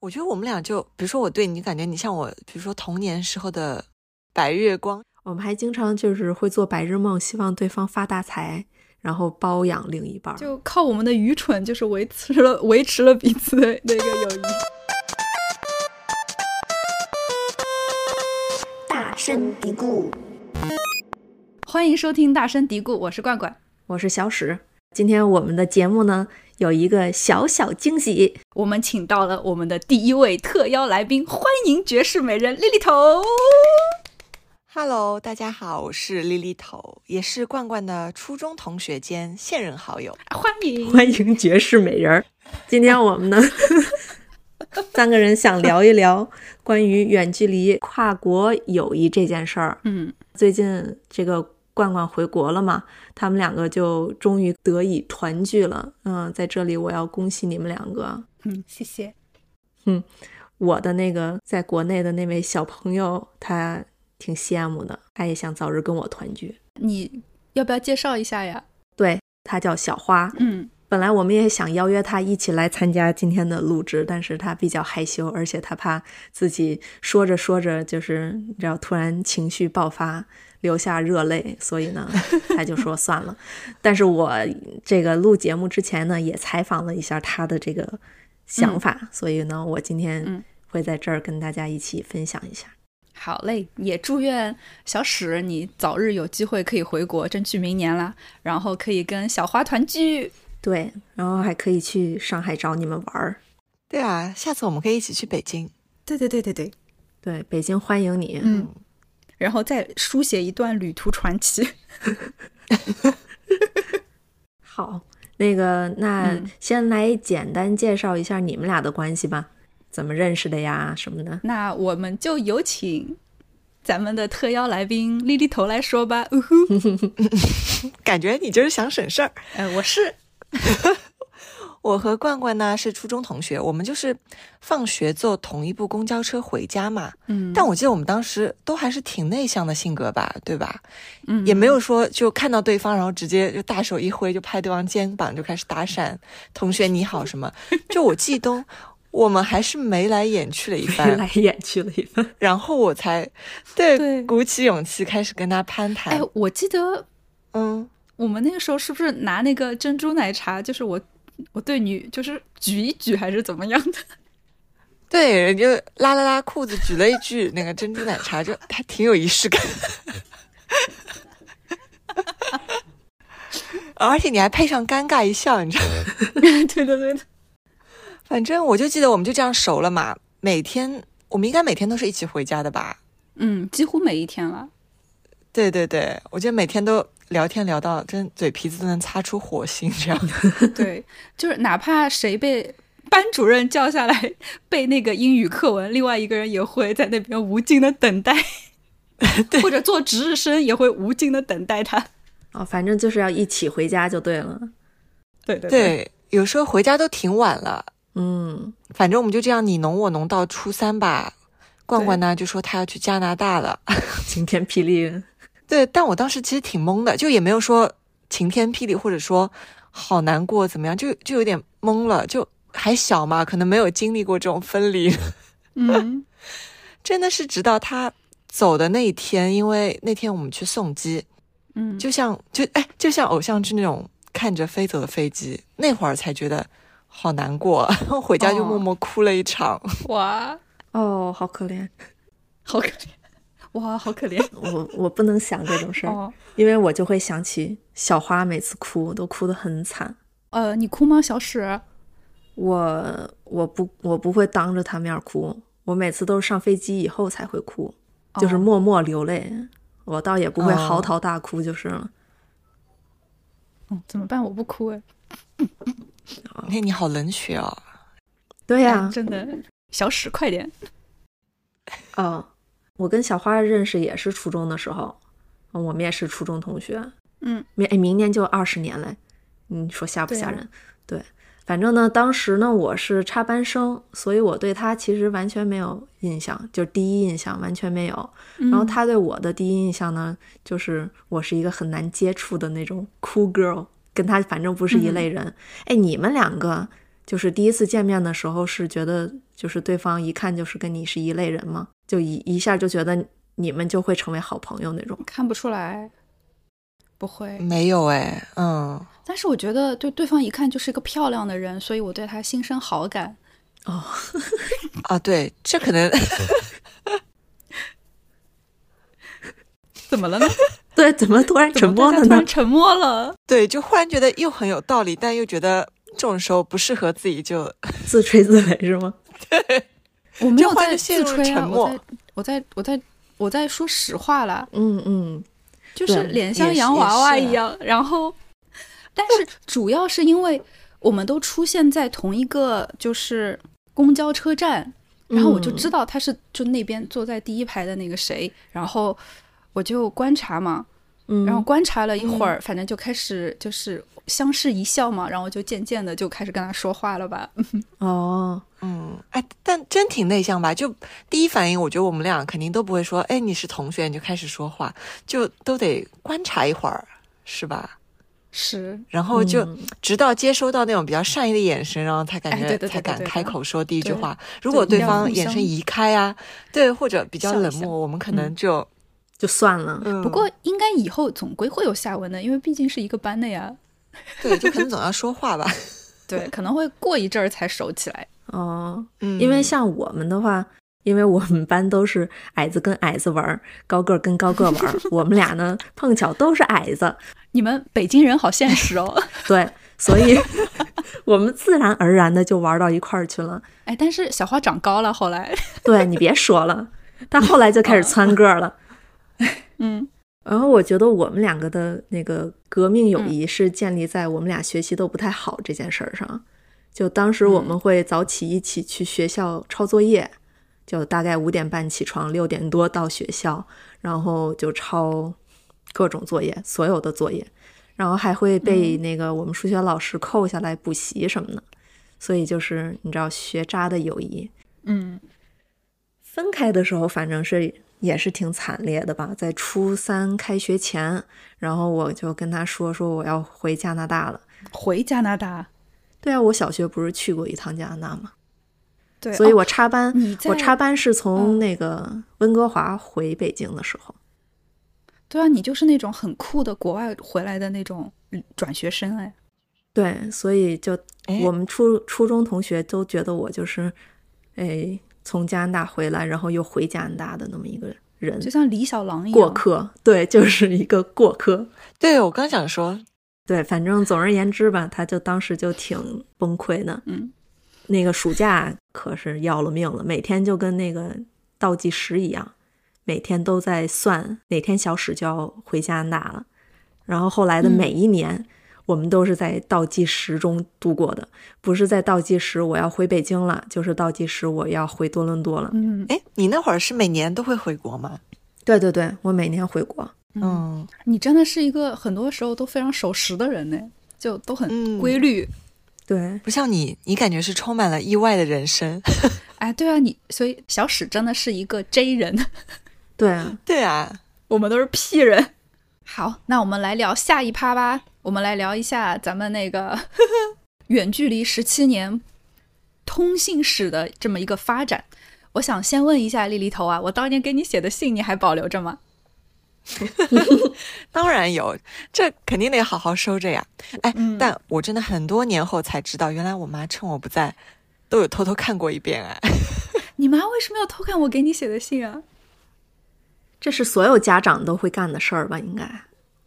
我觉得我们俩就，比如说我对你感觉你像我，比如说童年时候的白月光。我们还经常就是会做白日梦，希望对方发大财，然后包养另一半。就靠我们的愚蠢，就是维持了维持了彼此的那个友谊。大声嘀咕，欢迎收听《大声嘀咕》，我是罐罐，我是小史。今天我们的节目呢有一个小小惊喜，我们请到了我们的第一位特邀来宾，欢迎绝世美人莉莉头。Hello，大家好，我是莉莉头，也是罐罐的初中同学兼现任好友。欢迎欢迎绝世美人儿。今天我们呢 三个人想聊一聊关于远距离跨国友谊这件事儿。嗯，最近这个罐罐回国了嘛，他们两个就终于得以团聚了。嗯，在这里我要恭喜你们两个。嗯，谢谢。嗯我的那个在国内的那位小朋友，他挺羡慕的，他也想早日跟我团聚。你要不要介绍一下呀？对他叫小花，嗯，本来我们也想邀约他一起来参加今天的录制，但是他比较害羞，而且他怕自己说着说着就是你知道突然情绪爆发，流下热泪，所以呢，他就说算了。但是我这个录节目之前呢，也采访了一下他的这个想法，所以呢，我今天嗯会在这儿跟大家一起分享一下。好嘞，也祝愿小史你早日有机会可以回国，争取明年啦，然后可以跟小花团聚。对，然后还可以去上海找你们玩儿。对啊，下次我们可以一起去北京。对对对对对，对，北京欢迎你。嗯，然后再书写一段旅途传奇。好，那个，那嗯先来简单介绍一下你们俩的关系吧，怎么认识的呀，什么的。那我们就有请咱们的特邀来宾莉莉头来说吧。呜呼，感觉你就是想省事儿。呃，我是 我和罐罐呢是初中同学，我们就是放学坐同一部公交车回家嘛。嗯但我记得我们当时都还是挺内向的性格吧，对吧？嗯也没有说就看到对方，然后直接就大手一挥就拍对方肩膀就开始搭讪，同学你好什么。就我记东，我们还是眉来眼去了一番眉，来眼去了一番。然后我才 对对鼓起勇气开始跟他攀谈。哎，我记得嗯，我们那个时候是不是拿那个珍珠奶茶，就是我我对你就是举一举还是怎么样的？对，人就拉了拉裤子，举了一句那个珍珠奶茶，就还挺有仪式感。而且你还配上尴尬一笑，你知道吗？对的对的，反正我就记得我们就这样熟了嘛，每天我们应该每天都是一起回家的吧？嗯，几乎每一天了。对对对，我觉得每天都聊天聊到真嘴皮子都能擦出火星这样的。对，就是哪怕谁被班主任叫下来背那个英语课文，另外一个人也会在那边无尽的等待，或者做值日生也会无尽的等待他。哦，反正就是要一起回家就对了。对对对，有时候回家都挺晚了，嗯，反正我们就这样你侬我侬到初三吧。罐罐呢就说他要去加拿大了，晴天霹雳。对，但我当时其实挺懵的，就也没有说晴天霹雳，或者说好难过怎么样，就就有点懵了，就还小嘛，可能没有经历过这种分离。嗯真的是直到他走的那一天，因为那天我们去送机，嗯，就像就哎，就像偶像剧那种看着飞走的飞机，那会儿才觉得好难过，回家就哦默默哭了一场。哇，哦，好可怜。好可怜，哇，好可怜 我我不能想这种事儿，哦。因为我就会想起小花每次哭都哭得很惨。呃，你哭吗，小史？我我不我不会当着他面哭，我每次都是上飞机以后才会哭，就是哦默默流泪。我倒也不会哦嚎啕大哭就是了。嗯，怎么办？我不哭哎。那你好冷血哦。对呀、哎真的，小史快点。哦，我跟小花认识也是初中的时候，嗯我们也是初中同学。嗯，明哎明年就二十年嘞，你说吓不吓人？对，反正呢，当时呢我是插班生，所以我对他其实完全没有印象，就是第一印象完全没有。然然后他对我的第一印象呢，就是我是一个很难接触的那种 cool girl，跟他反正不是一类人。哎、你们两个就是第一次见面的时候是觉得就是对方一看就是跟你是一类人吗？就一一下就觉得你们就会成为好朋友那种。看不出来，不会。没有哎，嗯，但是我觉得对对方一看就是一个漂亮的人，所以我对他心生好感。哦，啊，对，这可能 怎么了呢？对，怎么突然沉默了呢？沉默了。对，就忽然觉得又很有道理，但又觉得这种时候不适合自己就，自吹自擂是吗？我没有在自吹啊，沉默。我在我在我在我在说实话啦，嗯嗯，就是脸像洋娃娃一样。然后，但是主要是因为我们都出现在同一个就是公交车站，然后我就知道，道他是就那边坐在第一排的那个谁，然后我就观察嘛，嗯，然后观察了一会儿，反正就开始就是相视一笑嘛，然后就渐渐的就开始跟他说话了吧。哦，嗯，哎，但真挺内向吧？就第一反应，我觉得我们俩肯定都不会说，哎，你是同学你就开始说话，就都得观察一会儿，是吧？是，然后就嗯直到接收到那种比较善意的眼神，然后才感觉、才敢开口说第一句话。如果对方眼神移开啊，对，或者比较冷漠，我们可能就、就算了。嗯，不过应该以后总归会有下文的，因为毕竟是一个班的呀。对，就可能总要说话吧。对，可能会过一阵儿才熟起来。哦，嗯，因为像我们的话，因为我们班都是矮子跟矮子玩儿，高个儿跟高个儿玩儿，我们俩呢碰巧都是矮子，你们北京人好现实哦。对，所以我们自然而然的就玩到一块儿去了。哎，但是小花长高了，后来，对你别说了，他后来就开始蹿个儿了。嗯，然后我觉得我们两个的那个革命友谊是建立在我们俩学习都不太好这件事儿上。就当时我们会早起一起去学校抄作业，就大概五点半起床，六点多到学校，然后就抄各种作业，所有的作业，然后还会被那个我们数学老师扣下来补习什么的。所以就是你知道学渣的友谊，嗯，分开的时候，反正是也是挺惨烈的吧。在初三开学前，然后我就跟他说说我要回加拿大了。回加拿大，对啊，我小学不是去过一趟加拿大吗？对，所以哦我插班，我插班是从嗯那个温哥华回北京的时候。对啊，你就是那种很酷的国外回来的那种嗯转学生哎。对，所以就哎我们初初中同学都觉得我就是，哎，从加拿大回来，然后又回加拿大的那么一个人就，像李小狼一样，过客。对，就是一个过客。对我刚想说，对，反正总而言之吧，他就当时就挺崩溃的。嗯，那个暑假可是要了命了，每天就跟那个倒计时一样，每天都在算哪天小史就要回加拿大了。然后后来的嗯每一年，我们都是在倒计时中度过的，不是在倒计时我要回北京了，就是倒计时我要回多伦多了。嗯哎，你那会儿是每年都会回国吗？对对对，我每年回国。嗯，你真的是一个很多时候都非常守时的人呢，就都很嗯规律。对，不像你，你感觉是充满了意外的人生。哎，对啊，你所以小史真的是一个 J 人，对啊，对啊，我们都是 P 人。好，那我们来聊下一趴吧。我们来聊一下咱们那个 远距离十七年通信史的这么一个发展。我想先问一下丽丽头啊，我当年给你写的信你还保留着吗？当然有，这肯定得好好收着呀。哎，嗯但我真的很多年后才知道，原来我妈趁我不在，都有偷偷看过一遍。哎，你妈为什么要偷看我给你写的信啊？这是所有家长都会干的事儿吧？应该。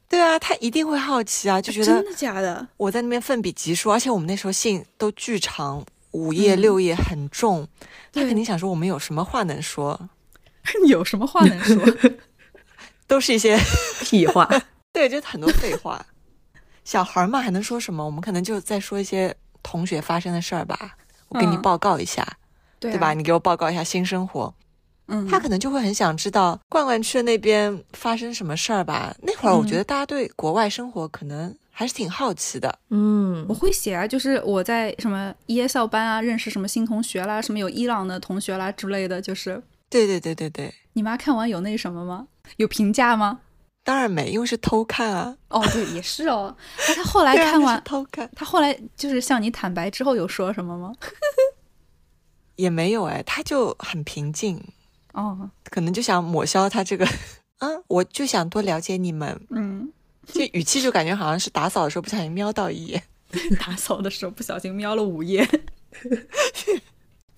对啊，他一定会好奇啊，就觉得真的假的？我在那边奋笔疾书，而且我们那时候信都巨长，五页六页，很重。她对肯定想说我们有什么话能说，有什么话能说？都是一些 屁话。对，就很多废话。小孩嘛，还能说什么？我们可能就在说一些同学发生的事儿吧。我给你嗯报告一下，对,、对吧？？你给我报告一下新生活。嗯，他可能就会很想知道罐罐去那边发生什么事儿吧。那会儿我觉得大家对国外生活可能还是挺好奇的。嗯我，会写啊，就是我在什么 ESL 班啊，认识什么新同学啦，什么有伊朗的同学啦之类的，就是对对对对对，你妈看完有那什么吗？有评价吗？当然没，因为是偷看啊。哦，对，也是哦。哎，他后来看完，偷看，他后来就是向你坦白之后有说什么吗？也没有哎，他就很平静，哦，可能就想抹消他这个，嗯，我就想多了解你们，嗯，这语气就感觉好像是打扫的时候不小心瞄到一眼。打扫的时候不小心瞄了五页。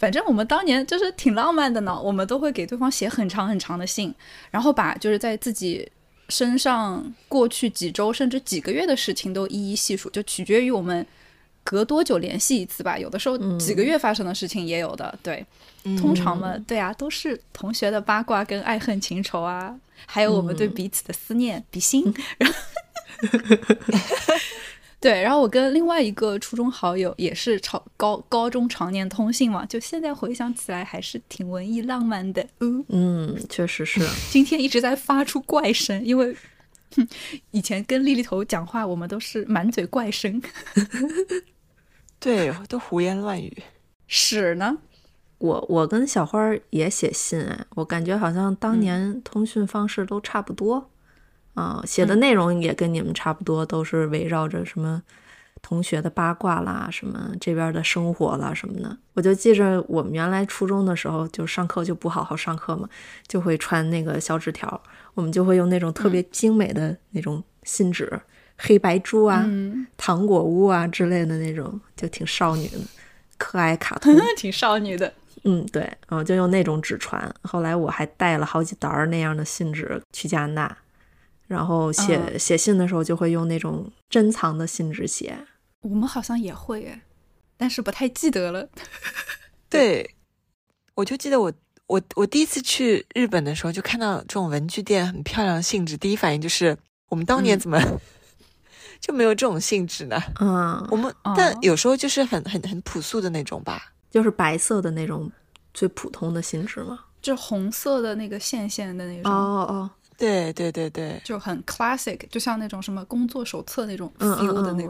反正我们当年就是挺浪漫的呢，我们都会给对方写很长很长的信，然后把就是在自己身上过去几周甚至几个月的事情都一一细数，就取决于我们隔多久联系一次吧。有的时候几个月发生的事情也有的，对。通常嘛，对啊，都是同学的八卦跟爱恨情仇啊，还有我们对彼此的思念、比心，然后。对，然后我跟另外一个初中好友也是常高高中常年通信嘛，就现在回想起来还是挺文艺浪漫的。嗯嗯，确实是。今天一直在发出怪声，因为以前跟丽丽头讲话，我们都是满嘴怪声。对，都胡言乱语。屎呢？我我跟小花也写信哎，我感觉好像当年通讯方式都差不多。啊，写的内容也跟你们差不多，都是围绕着什么同学的八卦啦，什么这边的生活啦什么的。我就记着我们原来初中的时候，就上课就不好好上课嘛，就会传那个小纸条，我们就会用那种特别精美的那种信纸，黑白猪啊、糖果屋啊之类的那种，就挺少女的，可爱卡通，挺少女的。嗯，对，然后就用那种纸传。后来我还带了好几沓那样的信纸去加拿大。然后写写信的时候就会用那种珍藏的信纸写，我们好像也会诶，但是不太记得了。对，我就记得我我我第一次去日本的时候，就看到这种文具店很漂亮的信纸，第一反应就是我们当年怎么 就没有这种信纸呢？嗯，我们但有时候就是很很很朴素的那种吧，就是白色的那种最普通的信纸嘛，就红色的那个线线的那种。哦哦。对对对对，就很 classic，就像那种什么工作手册那种 feel 的那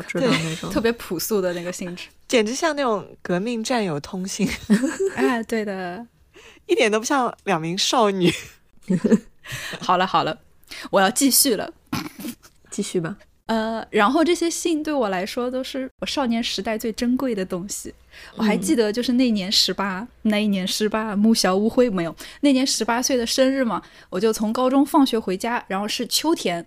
种特别朴素的那个性质，简直像那种革命战友通信。哎，对的，一点都不像两名少女。好了好了，我要继续了，继续吧。呃，然后这些信对我来说都是我少年时代最珍贵的东西。我还记得，就是那年十八，那一年十八，木小乌灰没有。那年十八岁的生日嘛，我就从高中放学回家，然后是秋天，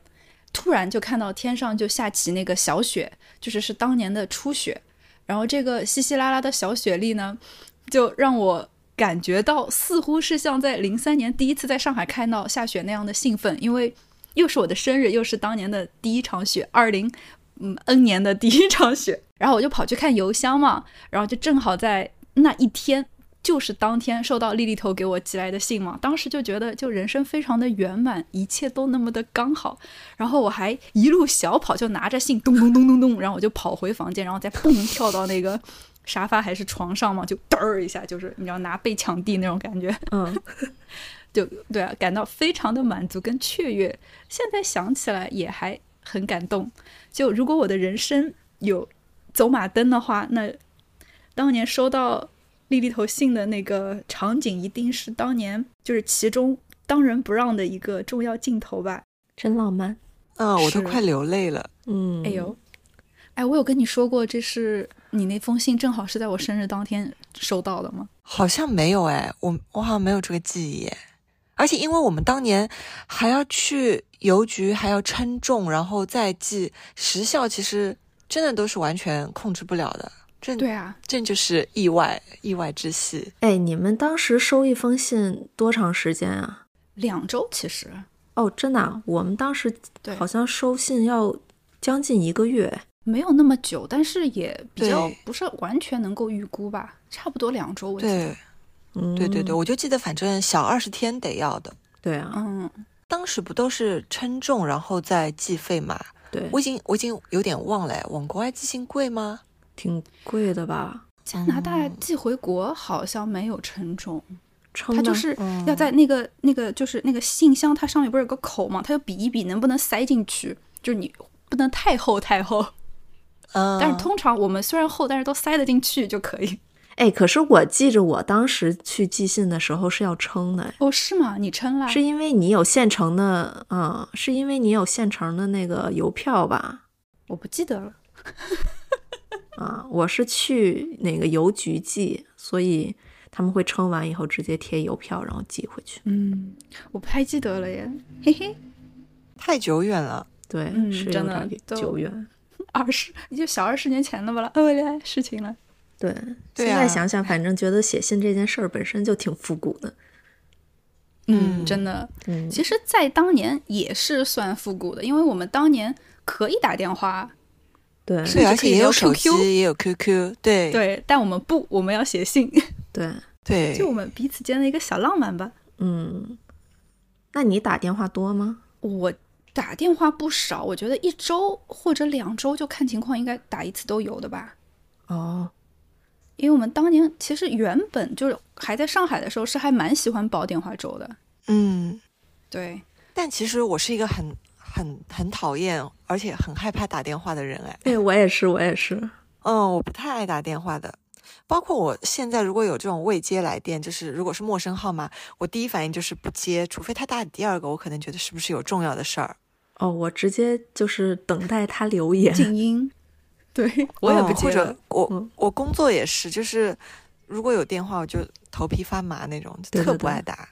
突然就看到天上就下起那个小雪，就是是当年的初雪。然后这个稀稀拉拉的小雪粒呢，就让我感觉到似乎是像在零三年第一次在上海看到下雪那样的兴奋，因为。又是我的生日，又是当年的第一场雪，二零嗯 N 年的第一场雪，然后我就跑去看邮箱嘛，然后就正好在那一天，就是当天收到丽丽头给我寄来的信嘛，当时就觉得就人生非常的圆满，一切都那么的刚好，然后我还一路小跑就拿着信咚咚咚咚咚，然后我就跑回房间，然后再蹦跳到那个沙发还是床上嘛，就嘚儿一下，就是你知道拿被抢地那种感觉，嗯。就对啊，感到非常的满足跟雀跃。现在想起来也还很感动。就如果我的人生有走马灯的话，那当年收到丽丽头信的那个场景，一定是当年就是其中当仁不让的一个重要镜头吧？真浪漫啊！我都快流泪了。嗯，哎呦，哎，我有跟你说过，这是你那封信，正好是在我生日当天收到的吗？好像没有哎，我我好像没有这个记忆。而且，因为我们当年还要去邮局，还要称重，然后再寄时效，其实真的都是完全控制不了的。这对啊，这就是意外，意外之喜。哎，你们当时收一封信多长时间啊？两周，其实。哦，真的，我们当时好像收信要将近一个月，没有那么久，但是也比较不是完全能够预估吧，差不多两周。我对。对对对，我就记得，反正小二十天得要的。对啊，嗯，当时不都是称重，然后再计费嘛？对，我已经我已经有点忘了，往国外寄信贵吗？挺贵的吧？加拿大寄回国好像没有称重，称它就是要在那个那个就是那个信箱，它上面不是有个口嘛？它就比一比能不能塞进去，就是你不能太厚太厚。嗯，但是通常我们虽然厚，但是都塞得进去就可以。哎，可是我记着，我当时去寄信的时候是要称的。哦，是吗？你称了？是因为你有现成的，嗯，是因为你有现成的那个邮票吧？我不记得了。啊，我是去那个邮局寄，所以他们会称完以后直接贴邮票，然后寄回去。嗯，我不太记得了耶，嘿嘿，太久远了。对，嗯是有真的点久远。二十就小二十年前的吧了，呃，来事情了。对，对啊现在想想，反正觉得写信这件事儿本身就挺复古的。嗯，嗯真的，嗯，其实，在当年也是算复古的，因为我们当年可以打电话，对而且也有可以聊手 QQ 机，也有 QQ，对对，但我们不，我们要写信，对，对就我们彼此间的一个小浪漫吧。嗯，那你打电话多吗？我打电话不少，我觉得一周或者两周就看情况，应该打一次都有的吧。哦，因为我们当年其实原本就是还在上海的时候，是还蛮喜欢煲电话粥的。嗯，对，但其实我是一个很很很讨厌，而且很害怕打电话的人哎。对我也是，我也是。嗯，我不太爱打电话的。包括我现在如果有这种未接来电，就是如果是陌生号码，我第一反应就是不接，除非他打第二个，我可能觉得是不是有重要的事儿。哦，我直接就是等待他留言。静音。对 我也不嗯或。者我、嗯我工作也是，就是如果有电话，我就头皮发麻那种，就特不爱打。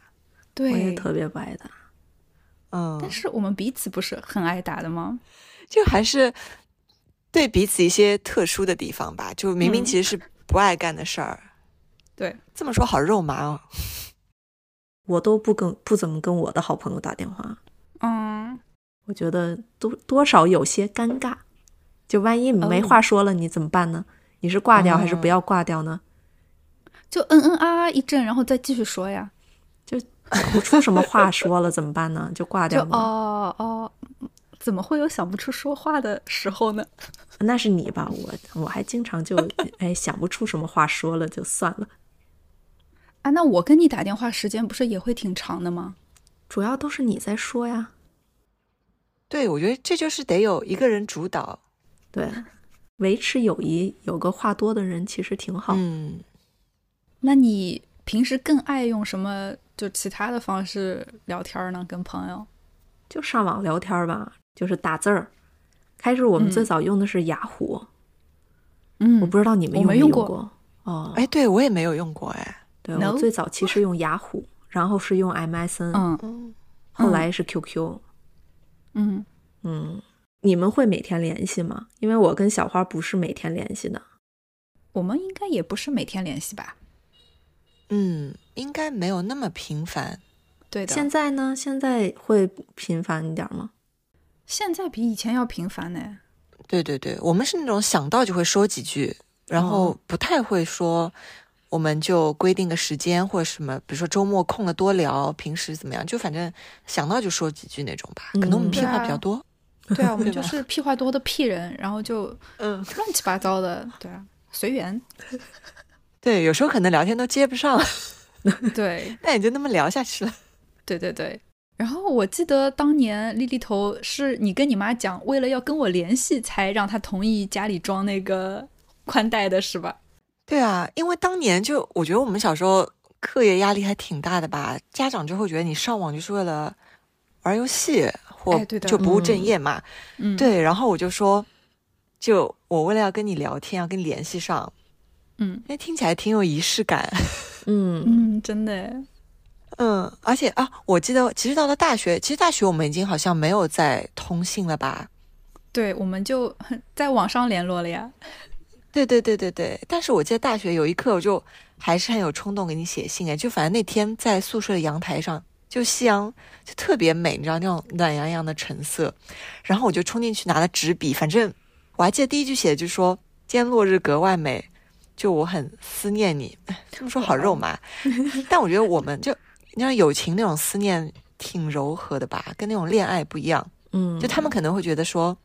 对我也，特别不爱打。嗯，但是我们彼此不是很爱打的吗？就还是对彼此一些特殊的地方吧。就明明嗯其实是不爱干的事儿，对，这么说好肉麻哦。我都不跟不怎么跟我的好朋友打电话，嗯，我觉得多多少有些尴尬。就万一没哦话说了，你怎么办呢？你是挂掉还是哦不要挂掉呢？就嗯嗯啊啊一阵，然后再继续说呀。就不出什么话说了怎么办呢？就挂掉吗？哦哦，怎么会有想不出说话的时候呢？那是你吧，我我还经常就哎想不出什么话说了，就算了。啊，那我跟你打电话时间不是也会挺长的吗？主要都是你在说呀，对，我觉得这就是得有一个人主导。对，维持友谊有个话多的人其实挺好。嗯，那你平时更爱用什么就其他的方式聊天呢？跟朋友？就上网聊天吧，就是打字儿。开始我们嗯最早用的是雅虎，嗯我不知道你们我用用没用过过。哦，哎，对我也没有用过哎。对我最早其实用雅虎，然后是用 MSN，、嗯嗯，后来是 QQ。嗯，嗯，你们会每天联系吗？因为我跟小花不是每天联系的。我们应该也不是每天联系吧？嗯，应该没有那么频繁。对的，现在呢？现在会频繁一点吗？现在比以前要频繁呢。对对对，我们是那种想到就会说几句，然后不太会说，我们就规定个时间或者什么，比如说周末空了多聊，平时怎么样，就反正想到就说几句那种吧。可能我们嗯屁话比较多。对啊，我们就是屁话多的屁人，然后就嗯，乱七八糟的，对啊，随缘。对，有时候可能聊天都接不上，对，那也就那么聊下去了。对对对。然后我记得当年丽丽头是你跟你妈讲，为了要跟我联系，才让她同意家里装那个宽带的，是吧？对啊，因为当年就我觉得我们小时候课业压力还挺大的吧，家长就会觉得你上网就是为了玩游戏或哎对的就不务正业嘛。嗯，，对，然后我就说，就我为了要跟你聊天，要跟你联系上，嗯那听起来挺有仪式感。嗯，嗯，真的，嗯，而且啊，我记得其实到了大学，其实大学我们已经好像没有在通信了吧？对，我们就在网上联络了呀。对对对对对，但是我记得大学有一刻，我就还是很有冲动给你写信哎，就反正那天在宿舍的阳台上，就夕阳就特别美，你知道那种暖洋洋的橙色，然后我就冲进去拿了纸笔，反正我还记得第一句写的就是说今天落日格外美，就我很思念你，哎这么说好肉麻，但我觉得我们就你知道友情那种思念挺柔和的吧，跟那种恋爱不一样，嗯，就他们可能会觉得说，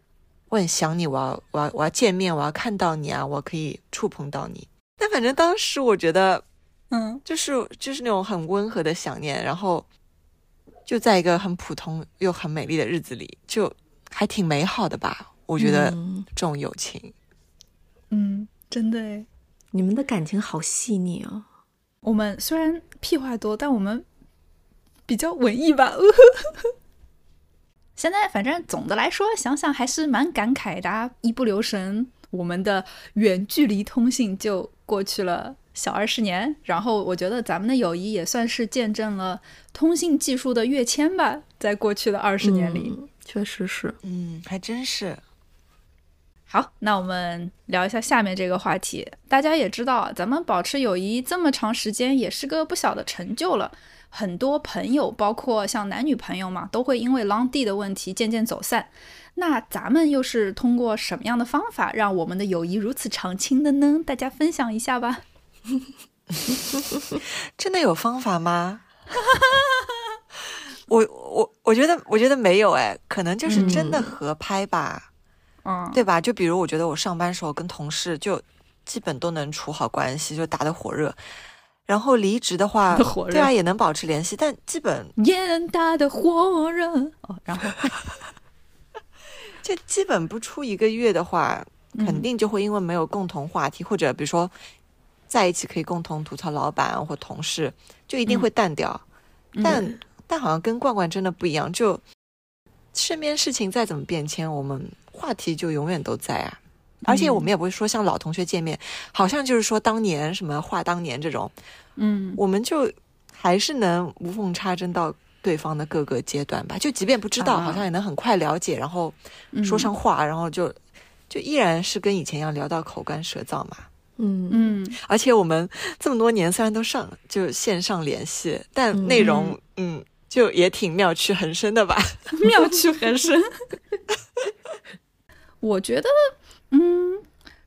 我很想你，我要我要我要见面，我要看到你啊，我可以触碰到你。但反正当时我觉得，嗯，就是就是那种很温和的想念，然后就在一个很普通又很美丽的日子里，就还挺美好的吧。我觉得嗯这种友情，嗯，真的诶。你们的感情好细腻哦。我们虽然屁话多，但我们比较文艺吧。现在反正总的来说，想想还是蛮感慨的啊。一不留神，我们的远距离通信就过去了小二十年。然后我觉得咱们的友谊也算是见证了通信技术的跃迁吧，在过去的二十年里。嗯确实是。嗯，还真是。好，那我们聊一下下面这个话题。大家也知道，咱们保持友谊这么长时间，也是个不小的成就了。很多朋友，包括像男女朋友嘛，都会因为 long D 的问题渐渐走散。那咱们又是通过什么样的方法让我们的友谊如此长青的呢？大家分享一下吧。真的有方法吗？我我我觉得我觉得没有哎，可能就是真的合拍吧，嗯，对吧？就比如我觉得我上班时候跟同事就基本都能处好关系，就打得火热。然后离职的话，对啊，也能保持联系，但基本烟打的火热哦，然后 就基本不出一个月的话，嗯肯定就会因为没有共同话题，或者比如说在一起可以共同吐槽老板或同事，就一定会淡掉。嗯但但好像跟罐罐真的不一样，就身边事情再怎么变迁，我们话题就永远都在啊。而且我们也不会说像老同学见面，好像就是说当年什么话当年这种，嗯我们就还是能无缝插针到对方的各个阶段吧。就即便不知道，啊好像也能很快了解，然后说上话，然后就就依然是跟以前一样聊到口干舌燥嘛。嗯嗯而且我们这么多年虽然都上就线上联系，但内容嗯就也挺妙趣横生的吧。妙趣横生。我觉得，嗯，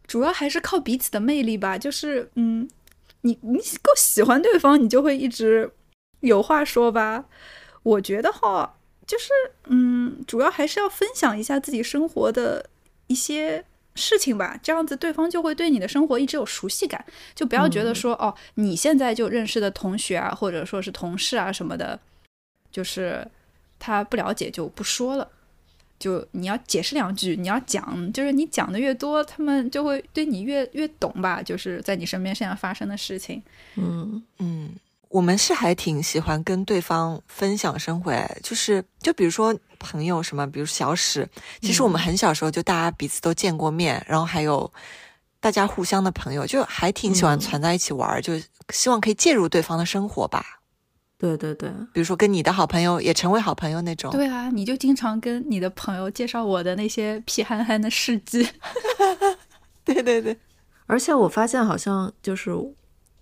主要还是靠彼此的魅力吧。就是，嗯，你你够喜欢对方，你就会一直有话说吧。我觉得哈，就是，嗯，主要还是要分享一下自己生活的一些事情吧，这样子对方就会对你的生活一直有熟悉感，就不要觉得说，哦，你现在就认识的同学啊，或者说是同事啊什么的，就是他不了解就不说了。就你要解释两句，你要讲，就是你讲的越多，他们就会对你越越懂吧。就是在你身边现在发生的事情，嗯嗯，我们是还挺喜欢跟对方分享生活，哎就是就比如说朋友什么，比如小史，其实我们很小时候就大家彼此都见过面，然后还有大家互相的朋友，就还挺喜欢嗯攒在一起玩儿，就希望可以介入对方的生活吧。对对对，比如说跟你的好朋友也成为好朋友那种。对啊，你就经常跟你的朋友介绍我的那些屁憨憨的事迹。对对对，而且我发现好像就是，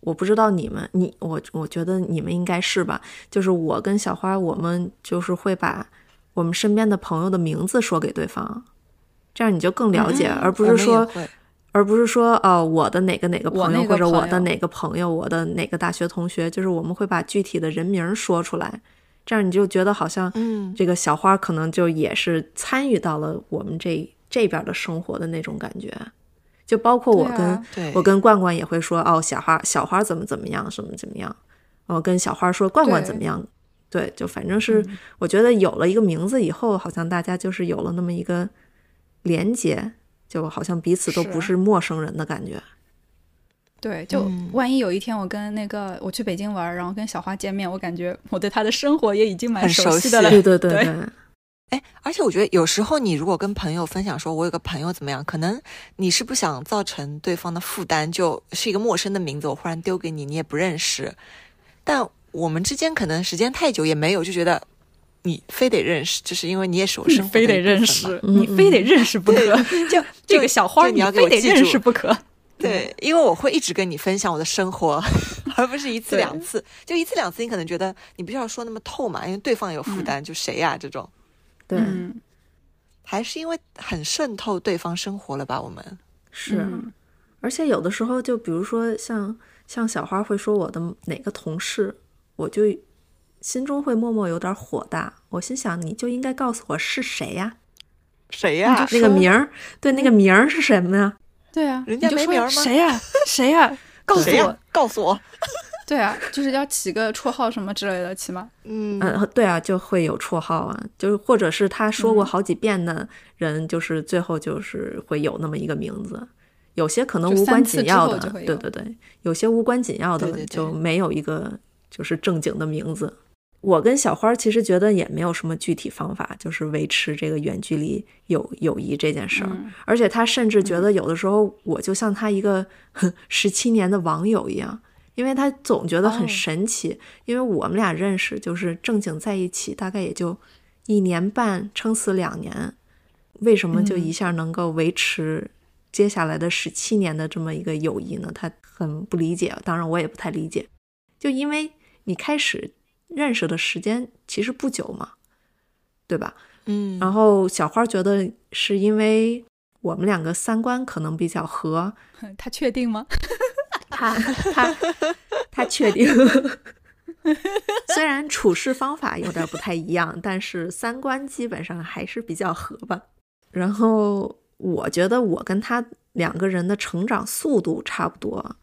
我不知道你们，你我我觉得你们应该是吧？就是我跟小花，我们就是会把我们身边的朋友的名字说给对方，这样你就更了解，嗯而不是说，而不是说，哦，我的哪个哪个朋友，或者我的哪个朋友，我的哪个大学同学，就是我们会把具体的人名说出来，这样你就觉得好像嗯。这个小花可能就也是参与到了我们这这边的生活的那种感觉，就包括我跟、啊我跟罐罐也会说哦，小花小花怎么怎么样，什么怎么样，我跟小花说罐罐怎么样，对，就反正是、我觉得有了一个名字以后，好像大家就是有了那么一个连接，就好像彼此都不是陌生人的感觉。对，就嗯万一有一天我跟那个我去北京玩，然后跟小花见面，我感觉我对她的生活也已经蛮熟悉悉的了。对对对 对对，哎，而且我觉得有时候你如果跟朋友分享说，我有个朋友怎么样，可能你是不想造成对方的负担，就是一个陌生的名字，我忽然丢给你，你也不认识。但我们之间可能时间太久也没有，就觉得你非得认识，就是因为你也是我生活非得认识，嗯你非得认识不可。就这个小花，你要给非得认我记住识不可。对，因为我会一直跟你分享我的生活，而不是一次两次。就一次两次，你可能觉得你不需要说那么透嘛，因为对方有负担，就谁呀、这种，对，嗯，还是因为很渗透对方生活了吧？我们是。嗯而且有的时候，就比如说像像小花会说我的哪个同事，我就心中会默默有点火大。我心想，你就应该告诉我是谁呀？谁呀、那个名儿，对，那个名儿是什么呀？对啊，人家就说没名儿吗谁呀？谁呀？告诉、我。告诉我。对啊，就是要起个绰号什么之类的，起码。嗯嗯，对啊，就会有绰号啊，就是或者是他说过好几遍的人，就是最后就是会有那么一个名字。有些可能无关紧要的，对对对，有些无关紧要的就没有一个就是正经的名字。我跟小花其实觉得也没有什么具体方法，就是维持这个远距离友友谊这件事儿。嗯而且他甚至觉得有的时候我就像他一个 十七年的网友一样，因为他总觉得很哦神奇。因为我们俩认识就是正经在一起，大概也就一年半，撑死两年，为什么就嗯一下能够维持接下来的十七年的这么一个友谊呢？他很不理解，当然我也不太理解。就因为你开始认识的时间其实不久嘛，对吧？嗯，然后小花觉得是因为我们两个三观可能比较合，他确定吗？他他他确定，虽然处事方法有点不太一样，但是三观基本上还是比较合吧。然后我觉得我跟他两个人的成长速度差不多，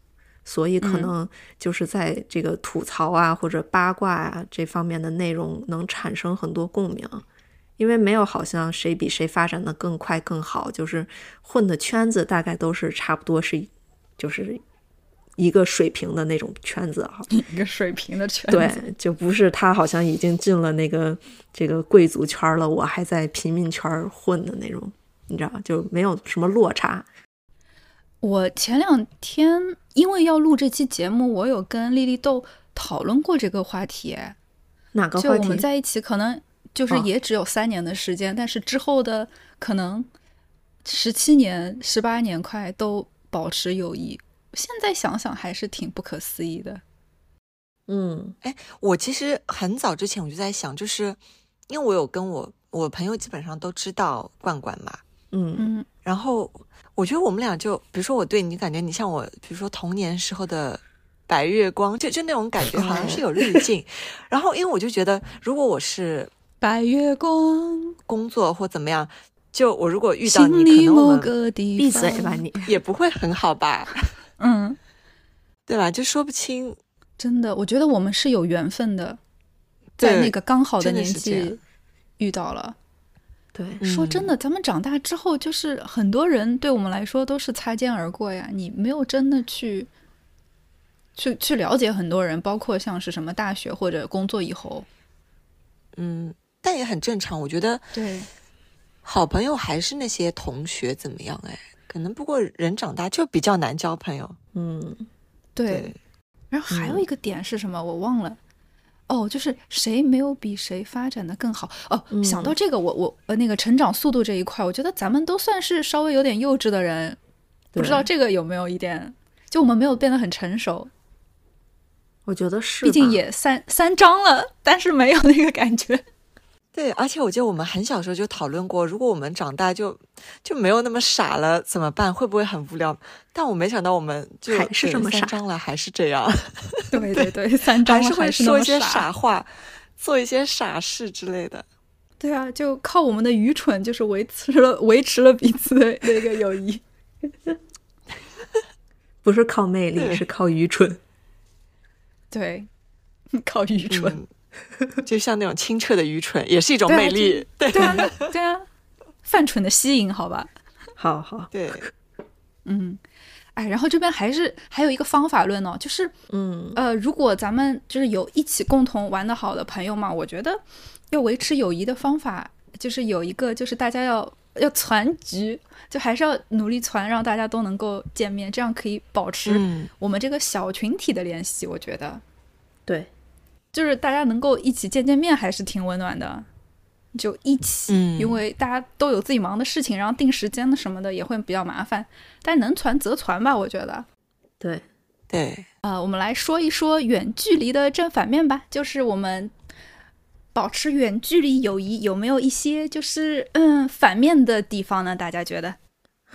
所以可嗯能就是在这个吐槽啊或者八卦啊这方面的内容能产生很多共鸣。因为没有好像谁比谁发展的更快更好，就是混的圈子大概都是差不多是，就是一个水平的那种圈子哈。一个水平的圈子对，就不是他好像已经进了那个这个贵族圈了，我还在平民圈混的那种，你知道，就没有什么落差。我前两天因为要录这期节目，我有跟丽丽豆讨论过这个话题。就我哪个话题？们在一起，可能就是哦也只有三年的时间，但是之后的可能十七年、十八年快都保持友谊。现在想想还是挺不可思议的。嗯哎我其实很早之前我就在想，就是因为我有跟我我朋友基本上都知道罐罐嘛，嗯嗯然后我觉得我们俩就，比如说我对你感觉你像我，比如说童年时候的白月光，就就那种感觉好像是有滤镜。然后因为我就觉得，如果我是白月光，工作或怎么样，就我如果遇到你，可心里某能我们。闭嘴吧你！也不会很好吧，嗯，对吧？就说不清。真的，我觉得我们是有缘分的，在那个刚好的年纪遇到了。对，嗯说真的，咱们长大之后，就是很多人对我们来说都是擦肩而过呀。你没有真的去去去了解很多人，包括像是什么大学或者工作以后，嗯，但也很正常。我觉得对，好朋友还是那些同学怎么样？哎，可能不过人长大就比较难交朋友。嗯对。然后还有一个点是什么？我忘了。哦，就是谁没有比谁发展的更好哦。想到这个，我我呃那个成长速度这一块，我觉得咱们都算是稍微有点幼稚的人，不知道这个有没有一点，就我们没有变得很成熟，我觉得是，毕竟也三三张了，但是没有那个感觉。对，而且我记得我们很小时候就讨论过，如果我们长大就就没有那么傻了，怎么办？会不会很无聊？但我没想到我们就还是这么傻三张了，还是这样，对对对，三张还是会说一些傻傻话，做一些傻事之类的。对啊，就靠我们的愚蠢，就是维持了维持了彼此的那个友谊。不是靠魅力，是靠愚蠢。对，靠愚蠢。嗯 就像那种清澈的愚蠢，也是一种魅力。对 对。啊，对啊，犯蠢的吸引，好吧。好好，对，嗯，哎，然后这边还是还有一个方法论哦，就是嗯。呃，如果咱们就是有一起共同玩的好的朋友嘛，我觉得要维持友谊的方法就是有一个，就是大家要要攒局，就还是要努力攒，让大家都能够见面，这样可以保持嗯，我们这个小群体的联系。我觉得。对，就是大家能够一起见见面，还是挺温暖的。就一起，嗯因为大家都有自己忙的事情，然后定时间的什么的也会比较麻烦。但能传则传吧，我觉得。对，对，呃，我们来说一说远距离的正反面吧，就是我们保持远距离友谊有没有一些就是嗯反面的地方呢？大家觉得哈，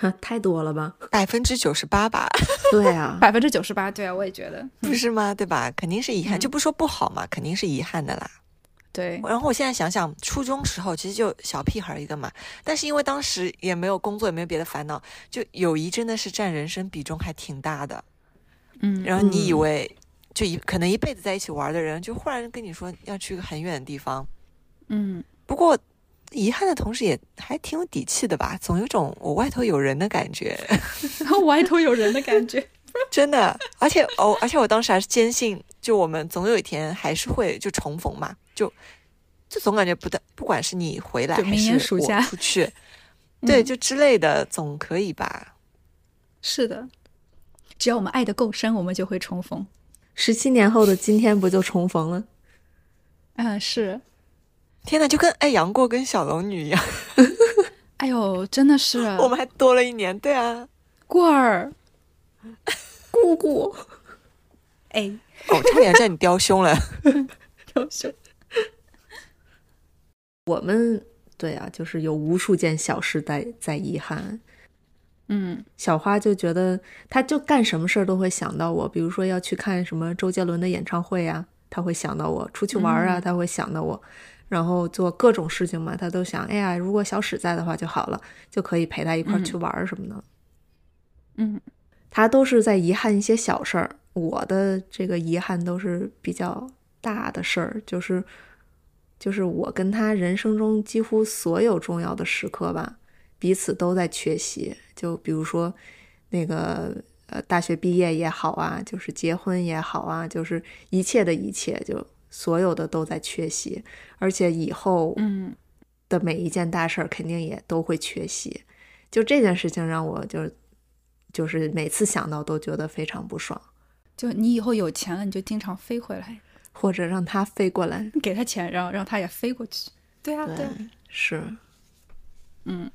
太多了吧？百分之九十八吧，对啊，百分之九十八？对啊，我也觉得，不是吗？对吧？肯定是遗憾，嗯就不说不好嘛，肯定是遗憾的啦。对，然后我现在想想，初中时候其实就小屁孩儿一个嘛，但是因为当时也没有工作，也没有别的烦恼，就友谊真的是占人生比重还挺大的。嗯，然后你以嗯为就一可能一辈子在一起玩的人，就忽然跟你说要去一个很远的地方。嗯，不过遗憾的同时也还挺有底气的吧，总有种我外头有人的感觉。然 后外头有人的感觉，真的，而且哦，而且我当时还是坚信，就我们总有一天还是会就重逢嘛，就就总感觉不但不管是你回来还是我暑假出去，对，就之类的，总可以吧？是的，只要我们爱的够深，我们就会重逢。十七年后的今天不就重逢了？嗯，是。天呐，就跟哎杨过跟小龙女一样，哎呦，真的是我们还多了一年。对啊，过儿，姑姑，哎，哦，差点叫你雕兄了。雕胸。我们对啊，就是有无数件小事在在遗憾。嗯小花就觉得，她就干什么事儿都会想到我，比如说要去看什么周杰伦的演唱会啊，她会想到我；出去玩儿啊，她会想到我。然后做各种事情嘛，他都想，哎呀，如果小史在的话就好了，就可以陪他一块儿去玩儿什么的。嗯他都是在遗憾一些小事儿，我的这个遗憾都是比较大的事儿，就是就是我跟他人生中几乎所有重要的时刻吧，彼此都在缺席。就比如说那个呃大学毕业也好啊，就是结婚也好啊，就是一切的一切，就所有的都在缺席，而且以后嗯的每一件大事儿肯定也都会缺席。就这件事情让我就就是每次想到都觉得非常不爽，就你以后有钱了，你就经常飞回来，或者让他飞过来。给他钱，然后让他也飞过去。对啊，对是，嗯，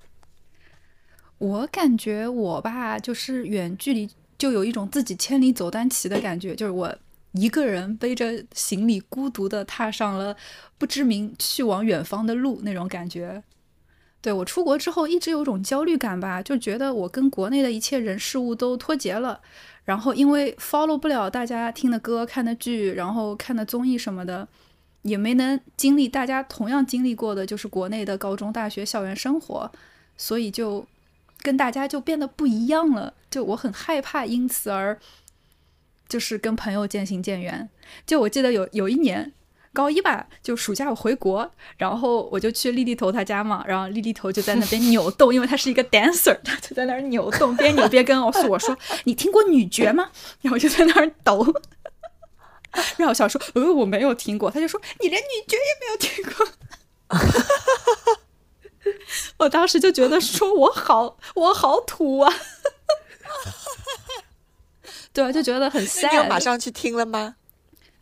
我感觉我吧，就是远距离就有一种自己千里走单骑的感觉，就是我一个人背着行李，孤独的踏上了不知名去往远方的路那种感觉。对我出国之后一直有种焦虑感吧，就觉得我跟国内的一切人事物都脱节了，然后因为 follow 不了大家听的歌、看的剧，然后看的综艺什么的，也没能经历大家同样经历过的，就是国内的高中、大学校园生活，所以就跟大家就变得不一样了。就我很害怕，因此而就是跟朋友渐行渐远。就我记得有有一年高一吧，就暑假我回国，然后我就去丽丽头她家嘛，然后丽丽头就在那边扭动，因为她是一个 dancer，她就在那儿扭动，边扭边跟我说：“我说你听过女爵吗？”然后就在那儿抖。然后我想说，呃，我没有听过。他就说，你连女爵也没有听过。我当时就觉得，说我好，我好土啊。对啊，就觉得很那你有 sad。马上去听了吗？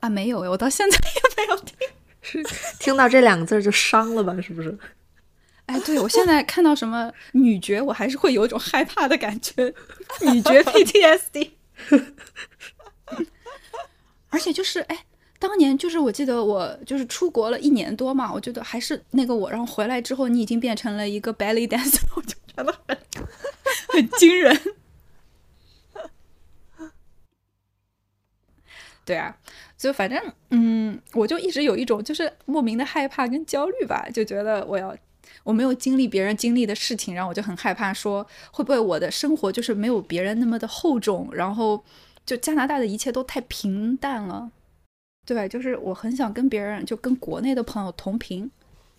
啊，没有，我到现在也没有听。是听到这两个字就伤了吧？是不是？哎，对我现在看到什么女爵，我还是会有一种害怕的感觉，女爵 PTSD。而且就是哎，当年就是我记得我就是出国了一年多嘛，我觉得还是那个我，然后回来之后你已经变成了一个 belly dancer，我就觉得很 很惊人。对啊，就反正嗯，我就一直有一种就是莫名的害怕跟焦虑吧，就觉得我要我没有经历别人经历的事情，然后我就很害怕说会不会我的生活就是没有别人那么的厚重，然后就加拿大的一切都太平淡了，对，就是我很想跟别人就跟国内的朋友同频，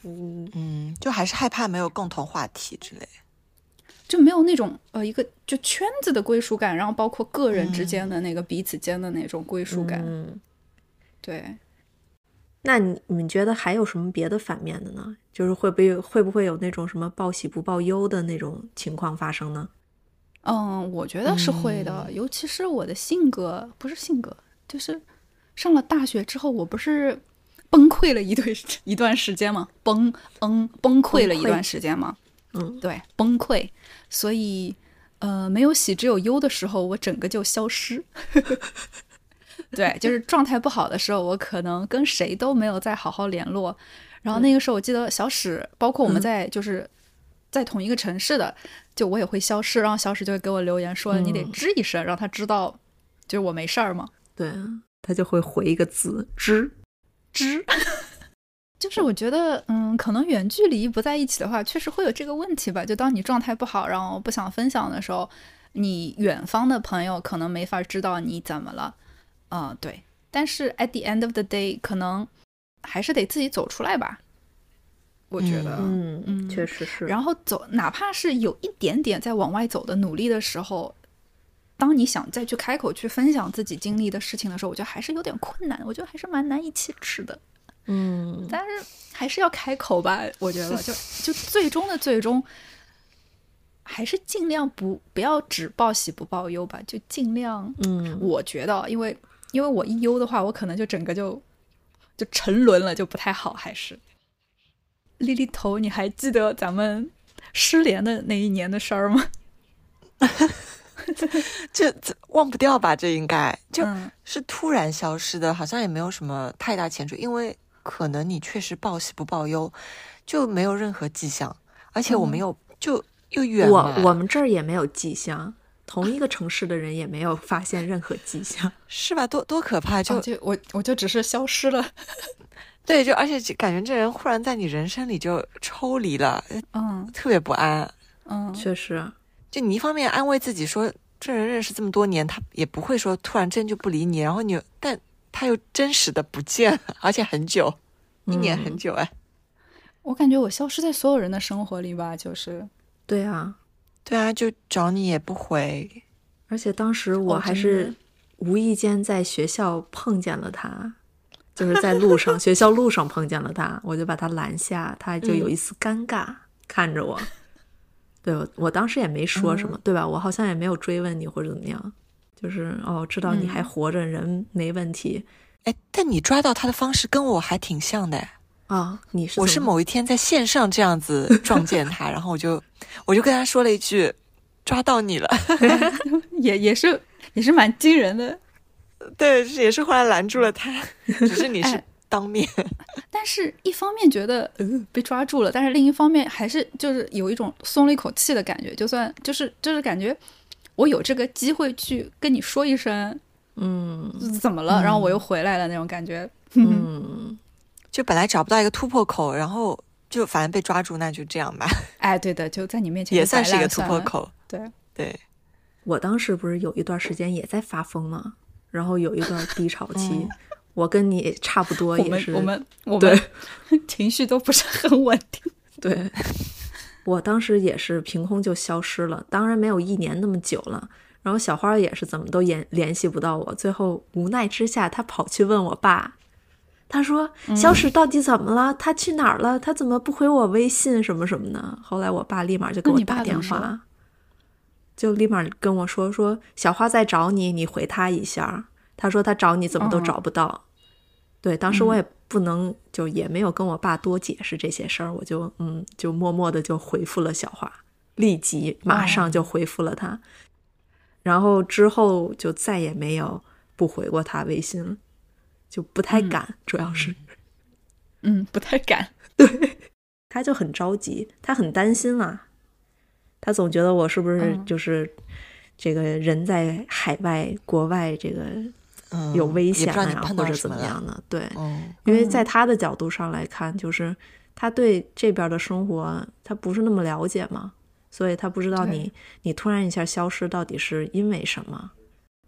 嗯，就还是害怕没有共同话题之类。就没有那种呃一个就圈子的归属感，然后包括个人之间的那个彼此间的那种归属感，嗯，对。那你你们觉得还有什么别的反面的呢？就是会不会会不会有那种什么报喜不报忧的那种情况发生呢？嗯，我觉得是会的，尤其是我的性格，不是性格，就是上了大学之后，我不是崩溃了一对 一段时间吗？崩嗯崩溃了一段时间吗？嗯，对，崩溃。所以呃，没有喜只有忧的时候，我整个就消失。对，就是状态不好的时候，我可能跟谁都没有再好好联络。然后那个时候，我记得小史，包括我们在就是在同一个城市的，就我也会消失，然后小史就会给我留言说：“你得嗯吱一声，让他知道，就是我没事儿嘛。对啊，他就会回一个字“吱吱。就是我觉得，嗯，可能远距离不在一起的话，确实会有这个问题吧。就当你状态不好，然后不想分享的时候，你远方的朋友可能没法知道你怎么了。嗯，对。但是 at the end of the day，可能还是得自己走出来吧。我觉得，嗯嗯确实是。然后走，哪怕是有一点点在往外走的努力的时候，当你想再去开口去分享自己经历的事情的时候，我觉得还是有点困难，我觉得还是蛮难以启齿的。嗯，但是还是要开口吧，我觉得就 就最终的最终，还是尽量不不要只报喜不报忧吧，就尽量，嗯，我觉得，因为因为我一忧的话，我可能就整个就就沉沦了，就不太好，还是。丽丽头，你还记得咱们失联的那一年的事儿吗？这这忘不掉吧？这应该就嗯是突然消失的，好像也没有什么太大前缀，因为可能你确实报喜不报忧，就没有任何迹象，而且我们又、就又远我我们这儿也没有迹象，同一个城市的人也没有发现任何迹象。是吧？多多可怕！就、就就我我就只是消失了，对，就而且就感觉这人忽然在你人生里就抽离了，嗯特别不安。嗯，确实，就你一方面安慰自己说，这人认识这么多年，他也不会说突然间就不理你，然后你，但他又真实的不见了，而且很久，一年很久哎。我感觉我消失在所有人的生活里吧，就是。对啊，对啊，就找你也不回，而且当时我还是无意间在学校碰见了他，就是在路上，学校路上碰见了他，我就把他拦下，他就有一丝尴尬、看着我。对我，我当时也没说什么，对吧？我好像也没有追问你或者怎么样，就是哦，知道你还活着，人没问题哎，但你抓到他的方式跟我还挺像的哎。啊、你是我是某一天在线上这样子 撞见他，然后我就我就跟他说了一句：“抓到你了。也也是也是蛮惊人的。”对，也是后来拦住了他，只是你是哎当面。但是，一方面觉得嗯被抓住了，但是另一方面还是就是有一种松了一口气的感觉。就算就是就是感觉我有这个机会去跟你说一声嗯怎么了，然后我又回来了那种感觉。嗯，就本来找不到一个突破口，然后就反正被抓住，那就这样吧，哎，对的，就在你面前也算是一个突。破口。对，对，我当时不是有一段时间也在发疯吗？然后有一段低潮期，嗯我跟你差不多也是我，们我们我对们 情绪都不是很稳定。对，我当时也是凭空就消失了，当然没有一年那么久了。然后小花也是怎么都联联系不到我，最后无奈之下，她跑去问我爸，她说小史到底怎么了？他去哪儿了？他怎么不回我微信什么什么的？后来我爸立马就给我打电话，就立马跟我说说小花在找你，你回他一下。他说他找你怎么都嗯找不到。对，当时我也不能，就也没有跟我爸多解释这些事儿，我就嗯，就默默的就回复了小花，立即马上就回复了他，然后之后就再也没有不回过他微信了，就不太敢，主要是嗯，不太敢。对他就很着急，他很担心啊，他总觉得我是不是嗯。就是这个人在海外国外这个嗯，有危险啊或者。怎么样的，对，嗯，因为在他的角度上来看，就是他对这边的生活他不是那么了解嘛，所以他不知道你你突然一下消失到底是因为什么。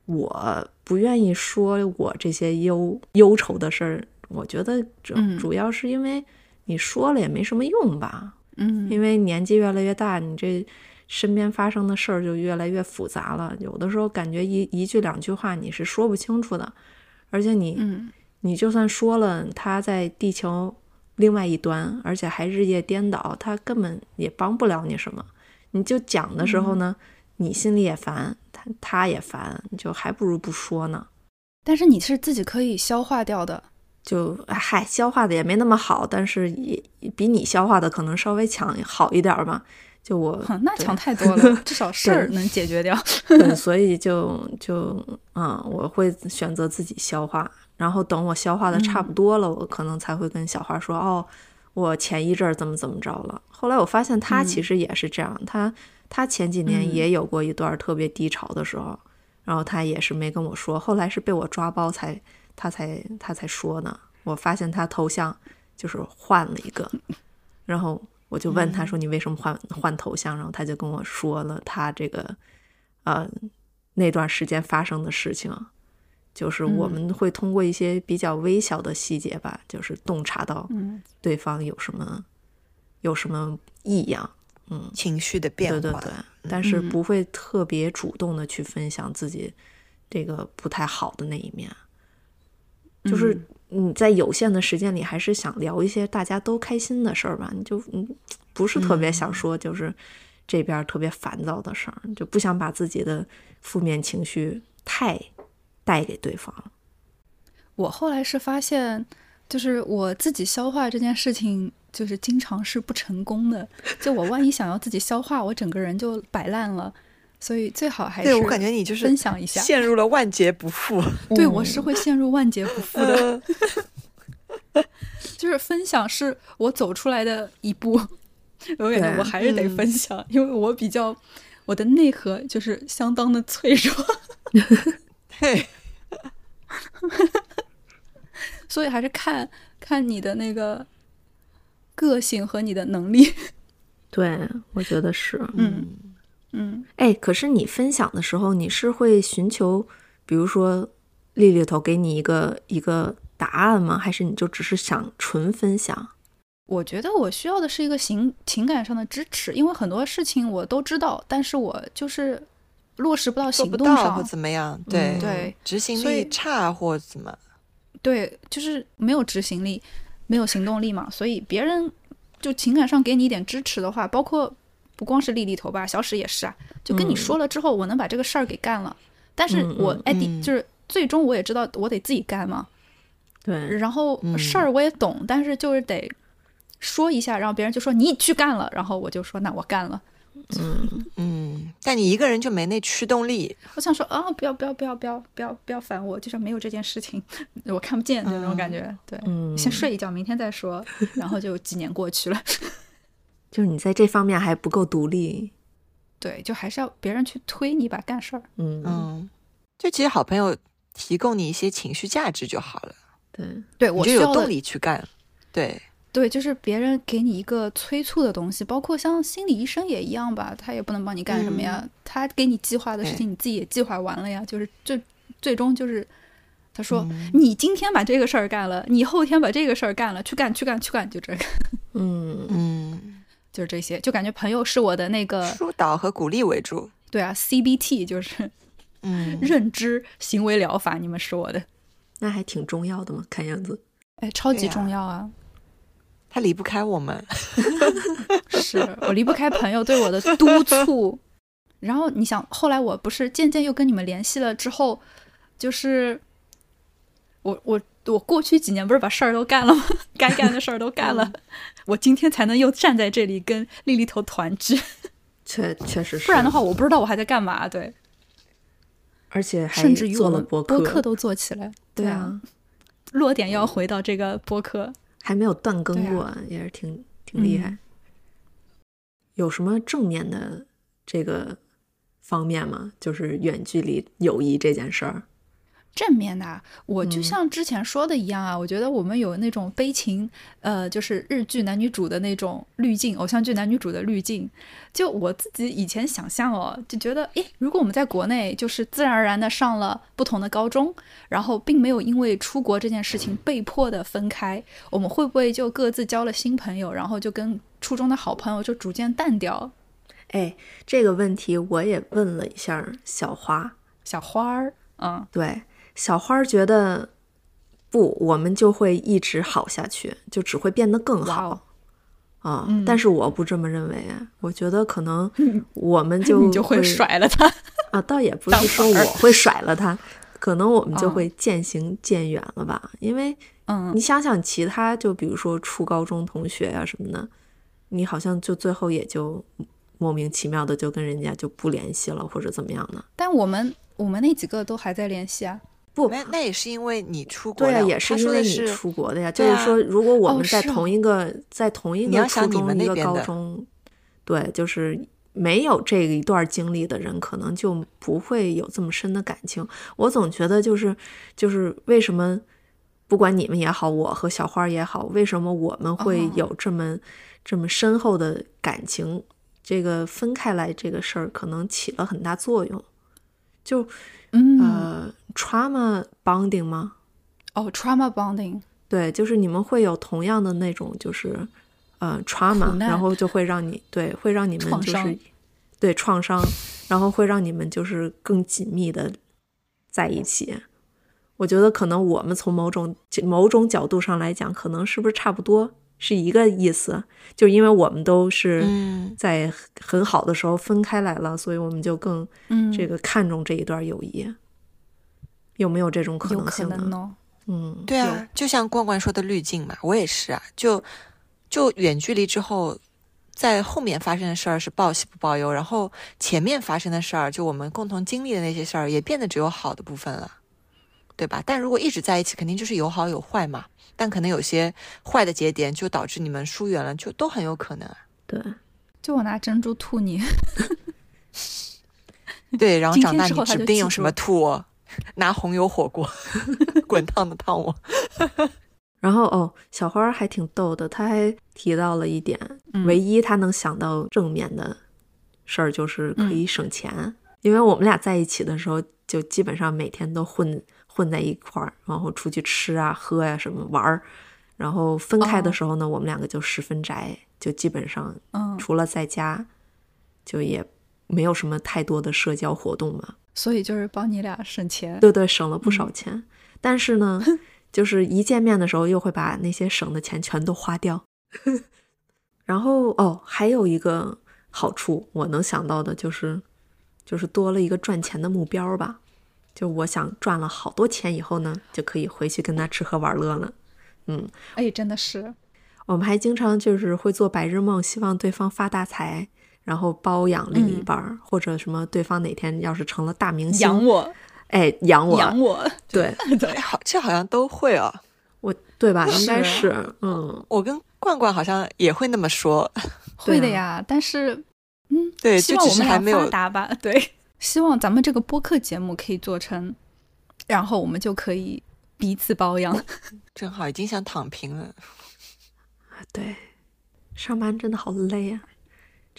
我不愿意说我这些忧忧愁的事儿，我觉得主嗯主要是因为你说了也没什么用吧，嗯因为年纪越来越大，你这身边发生的事儿就越来越复杂了。有的时候感觉一一句两句话你是说不清楚的，而且你、嗯你就算说了他在地球另外一端，而且还日夜颠倒，他根本也帮不了你什么。你就讲的时候呢，你心里也烦，他他也烦，就还不如不说呢。但是你是自己可以消化掉的。就哎嗨，消化的也没那么好，但是也也比你消化的可能稍微强好一点儿嘛。就我，那对强太多了，至少事儿能解决掉。对，所以就就嗯，我会选择自己消化，然后等我消化的差不多了，我可能才会跟小花说，哦，我前一阵儿怎么怎么着了。后来我发现他其实也是这样，他他前几年嗯也有过一段特别低潮的时候，然后他也是没跟我说，后来是被我抓包才他才他才说呢。我发现他头像就是换了一个，然后我就问他说：“你为什么换换头像？”然后他就跟我说了他这个呃那段时间发生的事情，就是我们会通过一些比较微小的细节吧，就是洞察到嗯对方有什么有什么异样，嗯，情绪的变化。对对对，但是嗯不会特别主动的去分享自己这个不太好的那一面。就是嗯你在有限的时间里，还是想聊一些大家都开心的事儿吧。你就嗯，不是特别想说，就是这边特别烦躁的事儿，就不想把自己的负面情绪太带给对方。我后来是发现，就是我自己消化这件事情，就是经常是不成功的。就我万一想要自己消化，我整个人就摆烂了。所以最好还是对我感觉你就是分享一下。陷入了万劫不复。对我是会陷入万劫不复的。就是分享是我走出来的一步，我感觉对我还是得分享，因为我比较我的内核就是相当的脆弱，对，所以还是看看你的那个个性和你的能力。对，我觉得是。嗯嗯，哎，可是你分享的时候，你是会寻求，比如说丽丽头给你一个一个答案吗？还是你就只是想纯分享？我觉得我需要的是一个情情感上的支持，因为很多事情我都知道，但是我就是落实不到行动上或。怎么样？对嗯对，执行力差或怎么？对，就是没有执行力，没有行动力嘛，所以别人就情感上给你一点支持的话，包括不光是丽丽头吧，小史也是啊，就跟你嗯。说了之后，我能把这个事儿给干了，但是我哎，第嗯。就是最终我也知道我得自己干嘛，对，然后嗯事儿我也懂，但是就是得说一下，然后别人就说你去干了，然后我就说那我干了，嗯，嗯，但你一个人就没那驱动力。我想说啊，不要不要不要不要不要不要烦我，就是没有这件事情，我看不见那种感觉，对。嗯。先睡一觉，明天再说。然后就几年过去了，就是你在这方面还不够独立。对，就还是要别人去推你把干事儿。嗯，嗯，就其实好朋友提供你一些情绪价值就好了，对，对我就有动力去干。对，对，就是别人给你一个催促的东西，包括像心理医生也一样吧，他也不能帮你干什么呀，他给你计划的事情，你自己也计划完了呀，就是最最终就是。他说：“你今天把这个事儿干了，你后天把这个事儿干了，去干，去干，去干，就这个，嗯，嗯，就是这些，就感觉朋友是我的那个，疏导和鼓励为主。对啊，CBT 就是嗯，认知行为疗法，你们是我的，那还挺重要的嘛，看样子。哎，超级重要啊！他离不开我们。是我离不开朋友对我的督促。然后你想，后来我不是渐渐又跟你们联系了之后，就是我我我过去几年不是把事儿都干了吗？该干的事儿都干了，我今天才能又站在这里跟丽丽头团聚，确确实是，不然的话，我不知道我还在干嘛。对，而且还甚至于做我们了播客，客都做起来。啊，对啊，落点要回到这个播客。还没有断更过，也是挺挺厉害。嗯有什么正面的这个方面吗？就是远距离友谊这件事儿。正面的啊，我就嗯像之前说的一样啊，我觉得我们有那种悲情，呃，就是日剧男女主的那种滤镜，偶像剧男女主的滤镜。就我自己以前想象哦，就觉得，诶，如果我们在国内就是自然而然的上了不同的高中，然后并没有因为出国这件事情被迫的分开，我们会不会就各自交了新朋友，然后就跟初中的好朋友就逐渐淡掉？哎，这个问题我也问了一下小花，小花儿，嗯，对，小花觉得不，我们就会一直好下去，就只会变得更哇好哦。啊、嗯但是我不这么认为，我觉得可能我们 就你就会甩了他。啊，倒也不是说我会甩了他，可能我们就嗯会渐行渐远了吧。因为嗯你想想其他，就比如说初高中同学呀、什么的，你好像就最后也就莫名其妙的就跟人家就不联系了，或者怎么样的。但我们我们那几个都还在联系啊。不，那那也是因为你出国对啊，也是因为你出国的呀。就是说，如果我哦们在同一个、在同一个初中、一个高中，对，就是没有这一段经历的人，可能就不会有这么深的感情。我总觉得就是就是为什么，不管你们也好，我和小花也好，为什么我们会哦有这么、这么深厚的感情？这个分开来这个事儿，可能起了很大作用。就嗯，呃，trauma bonding 吗？哦，trauma bonding，对，就是你们会有同样的那种，就是呃 trauma，然后就会让你对会让你们就是对创伤，然后会让你们就是更紧密的在一起。我觉得可能我们从某种某种角度上来讲，可能是不是差不多是一个意思？就因为我们都是嗯在很好的时候分开来了，所以我们就更嗯，这个看重这一段友谊。有没有这种可能性呢？能哦。嗯，对啊，就像冠冠说的滤镜嘛，我也是啊，就就远距离之后，在后面发生的事儿是报喜不报忧，然后前面发生的事儿，就我们共同经历的那些事儿，也变得只有好的部分了，对吧？但如果一直在一起，肯定就是有好有坏嘛。但可能有些坏的节点就导致你们疏远了，就都很有可能啊。对，就我拿珍珠吐你，对，然后长大你指不定用什么吐我，拿红油火锅 滚烫的烫我。然后哦，小花儿还挺逗的，她还提到了一点，嗯唯一她能想到正面的事儿就是可嗯以省钱，因为我们俩在一起的时候，就基本上每天都混混在一块儿，然后出去吃啊、喝呀、什么玩儿。然后分开的哦时候呢，我们两个就十分宅，就基本上嗯，除了在家，就也没有什么太多的社交活动嘛。所以就是帮你俩省钱。对对，省了不嗯少钱。但是呢，就是一见面的时候又会把那些省的钱全都花掉。然后哦，还有一个好处我能想到的就是，就是多了一个赚钱的目标吧。就我想赚了好多钱以后呢，就可以回去跟他吃喝玩乐了。嗯，哎，真的是，我们还经常就是会做白日梦，希望对方发大财，然后包养另一嗯半儿，或者什么对方哪天要是成了大明星，养我，哎，养我，养我，对 对哎，，好，这好像都会哦。我对吧？应该是是，嗯，我跟罐罐好像也会那么说，会的呀。但是，嗯，对就只希望我们还没有发达吧。对，希望咱们这个播客节目可以做成，然后我们就可以彼此包养。正好已经想躺平了。对，上班真的好累啊。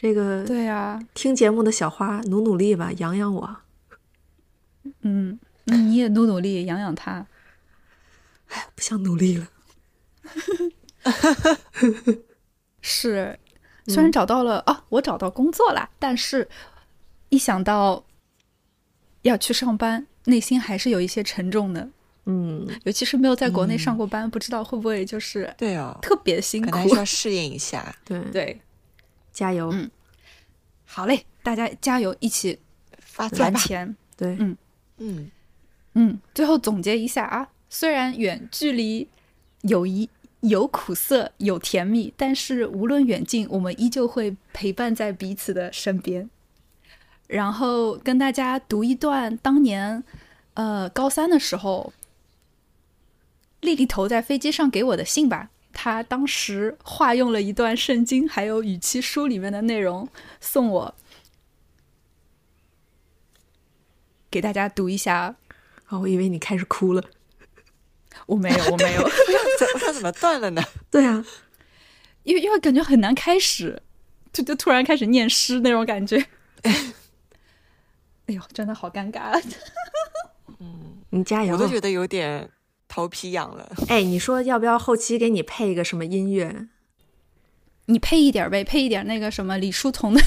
这个对呀，听节目的小花，努努力吧，养养我。嗯，那你也努努力养养他。哎不想努力了。是，虽然找到了、啊，我找到工作了，但是一想到要去上班，内心还是有一些沉重的。嗯，尤其是没有在国内上过班，不知道会不会就是对哦，特别辛苦可能。还是要适应一下。对，对，加油。嗯好嘞，大家加油，一起发财吧。对，嗯嗯，嗯，最后总结一下啊，虽然远距离友谊有苦涩有甜蜜，但是无论远近，我们依旧会陪伴在彼此的身边。然后跟大家读一段当年，呃，高三的时候，丽丽头在飞机上给我的信吧。她当时化用了一段圣经还有语气书里面的内容送我，给大家读一下。哦，我以为你开始哭了。我没有，我没有。怎我想怎么断了呢？对啊，因为因为感觉很难开始，就就突然开始念诗那种感觉。哎呦，真的好尴尬。嗯你加油我。都觉得有点头皮痒了。哎，你说要不要后期给你配一个什么音乐？你配一点呗，配一点那个什么李叔同的《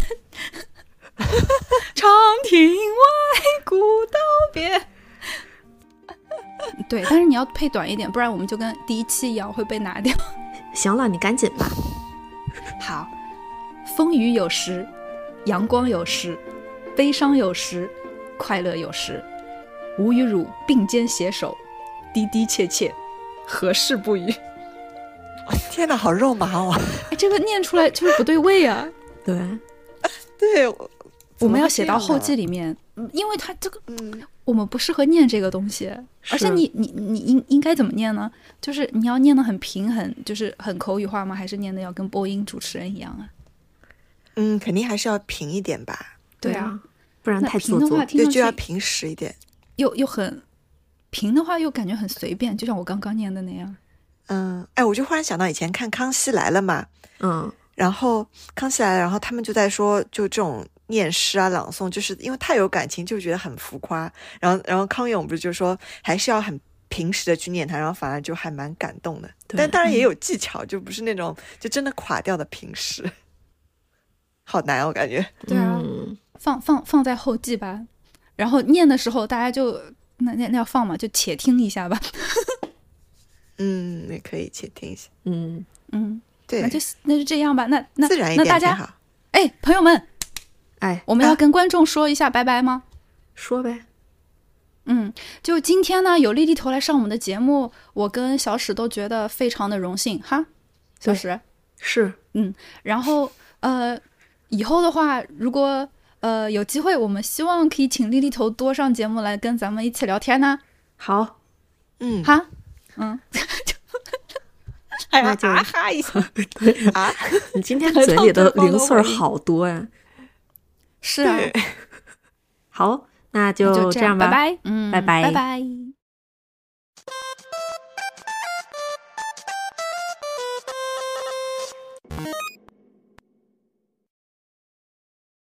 长亭外，古道边》。对，但是你要配短一点，不然我们就跟第一期一样会被拿掉。行了，你赶紧吧。好，风雨有时，阳光有时，悲伤有时，快乐有时。吾与汝并肩携手，的的切切，何事不语？天哪，好肉麻哦！哎，这个念出来就是不对味啊！对，对，我我们要写到后记里面，嗯因为它这个嗯，我们不适合念这个东西，而且你你你应应该怎么念呢？就是你要念的很平衡，就是很口语化吗？还是念的要跟播音主持人一样啊？嗯，肯定还是要平一点吧，对啊，不然太做作平的话。对，就要平实一点。又又很平的话，又感觉很随便，就像我刚刚念的那样。嗯，哎，我就忽然想到以前看《康熙来了》嘛，嗯，然后《康熙来了》，然后他们就在说，就这种念诗啊、朗诵，就是因为太有感情，就觉得很浮夸。然后，然后康永不是就说，还是要很平时的去念它，然后反而就还蛮感动的。但当然也有技巧，就不是那种就真的垮掉的平时，好难，我感觉。对啊，嗯放放放在后记吧。然后念的时候，大家就那那那要放嘛，就且听一下吧。嗯，也可以且听一下。嗯，嗯，对那，就那就这样吧。那那自然一那大家点好。哎，朋友们，哎，我们要啊跟观众说一下拜拜吗？说呗，嗯，就今天呢，有莉莉头来上我们的节目，我跟小史都觉得非常的荣幸哈。小史，是，嗯然后呃，以后的话，如果呃有机会，我们希望可以请丽丽头多上节目来跟咱们一起聊天呢。好，嗯，哈，嗯，哎那就啊哈一下，啊，你今天嘴里的零碎儿好多呀。是啊，好，那那就这样吧，拜拜，嗯，拜拜。拜拜。